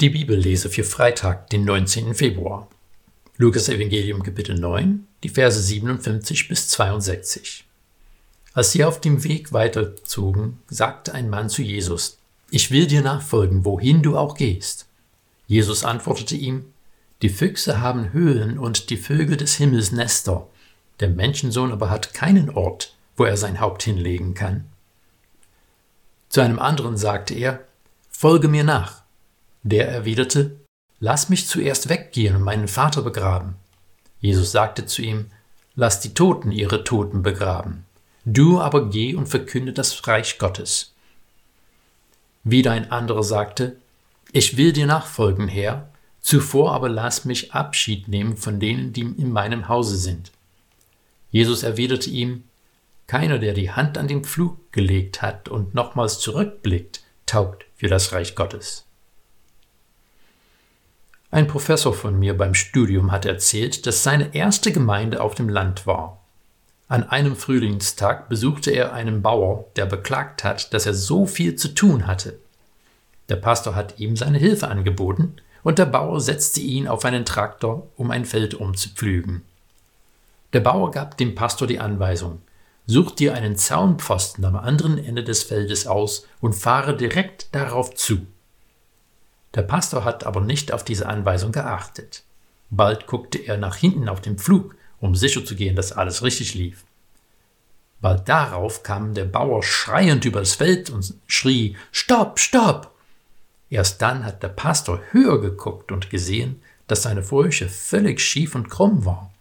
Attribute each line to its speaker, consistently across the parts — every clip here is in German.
Speaker 1: Die Bibellese für Freitag, den 19. Februar. Lukas Evangelium Kapitel 9, die Verse 57 bis 62. Als sie auf dem Weg weiterzogen, sagte ein Mann zu Jesus, Ich will dir nachfolgen, wohin du auch gehst. Jesus antwortete ihm, Die Füchse haben Höhlen und die Vögel des Himmels Nester, der Menschensohn aber hat keinen Ort, wo er sein Haupt hinlegen kann. Zu einem anderen sagte er, Folge mir nach. Der erwiderte, Lass mich zuerst weggehen und meinen Vater begraben. Jesus sagte zu ihm, Lass die Toten ihre Toten begraben. Du aber geh und verkünde das Reich Gottes. Wieder ein anderer sagte, Ich will dir nachfolgen, Herr, zuvor aber lass mich Abschied nehmen von denen, die in meinem Hause sind. Jesus erwiderte ihm, Keiner, der die Hand an den Pflug gelegt hat und nochmals zurückblickt, taugt für das Reich Gottes. Ein Professor von mir beim Studium hat erzählt, dass seine erste Gemeinde auf dem Land war. An einem Frühlingstag besuchte er einen Bauer, der beklagt hat, dass er so viel zu tun hatte. Der Pastor hat ihm seine Hilfe angeboten und der Bauer setzte ihn auf einen Traktor, um ein Feld umzupflügen. Der Bauer gab dem Pastor die Anweisung, such dir einen Zaunpfosten am anderen Ende des Feldes aus und fahre direkt darauf zu. Der Pastor hat aber nicht auf diese Anweisung geachtet. Bald guckte er nach hinten auf den Pflug, um sicherzugehen, dass alles richtig lief. Bald darauf kam der Bauer schreiend übers Feld und schrie Stopp, stopp. Erst dann hat der Pastor höher geguckt und gesehen, dass seine Furche völlig schief und krumm war.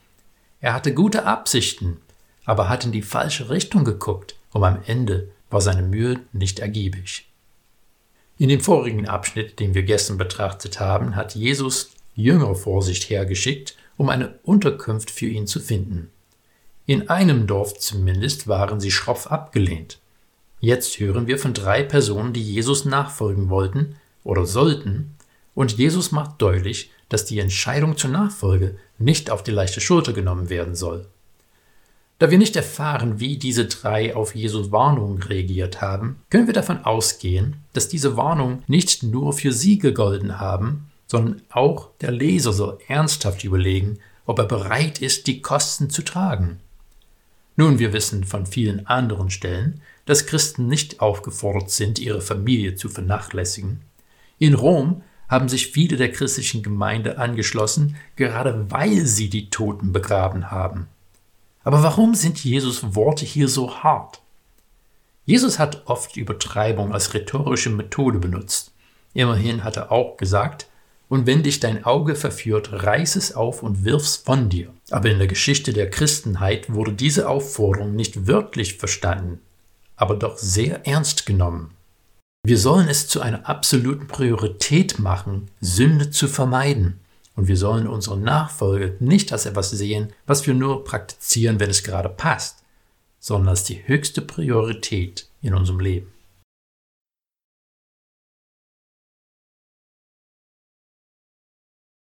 Speaker 1: Er hatte gute Absichten, aber hat in die falsche Richtung geguckt, und am Ende war seine Mühe nicht ergiebig. In dem vorigen Abschnitt, den wir gestern betrachtet haben, hat Jesus Jünger vor sich hergeschickt, um eine Unterkunft für ihn zu finden. In einem Dorf zumindest waren sie schroff abgelehnt. Jetzt hören wir von drei Personen, die Jesus nachfolgen wollten oder sollten, und Jesus macht deutlich, dass die Entscheidung zur Nachfolge nicht auf die leichte Schulter genommen werden soll. Da wir nicht erfahren, wie diese drei auf Jesus Warnung reagiert haben, können wir davon ausgehen, dass diese Warnungen nicht nur für sie gegolten haben, sondern auch der Leser soll ernsthaft überlegen, ob er bereit ist, die Kosten zu tragen. Nun, wir wissen von vielen anderen Stellen, dass Christen nicht aufgefordert sind, ihre Familie zu vernachlässigen. In Rom haben sich viele der christlichen Gemeinde angeschlossen, gerade weil sie die Toten begraben haben. Aber warum sind Jesus Worte hier so hart? Jesus hat oft Übertreibung als rhetorische Methode benutzt. Immerhin hat er auch gesagt, und wenn dich dein Auge verführt, reiß es auf und wirf's von dir. Aber in der Geschichte der Christenheit wurde diese Aufforderung nicht wörtlich verstanden, aber doch sehr ernst genommen. Wir sollen es zu einer absoluten Priorität machen, Sünde zu vermeiden. Und wir sollen unsere Nachfolge nicht als etwas sehen, was wir nur praktizieren, wenn es gerade passt, sondern als die höchste Priorität in unserem Leben.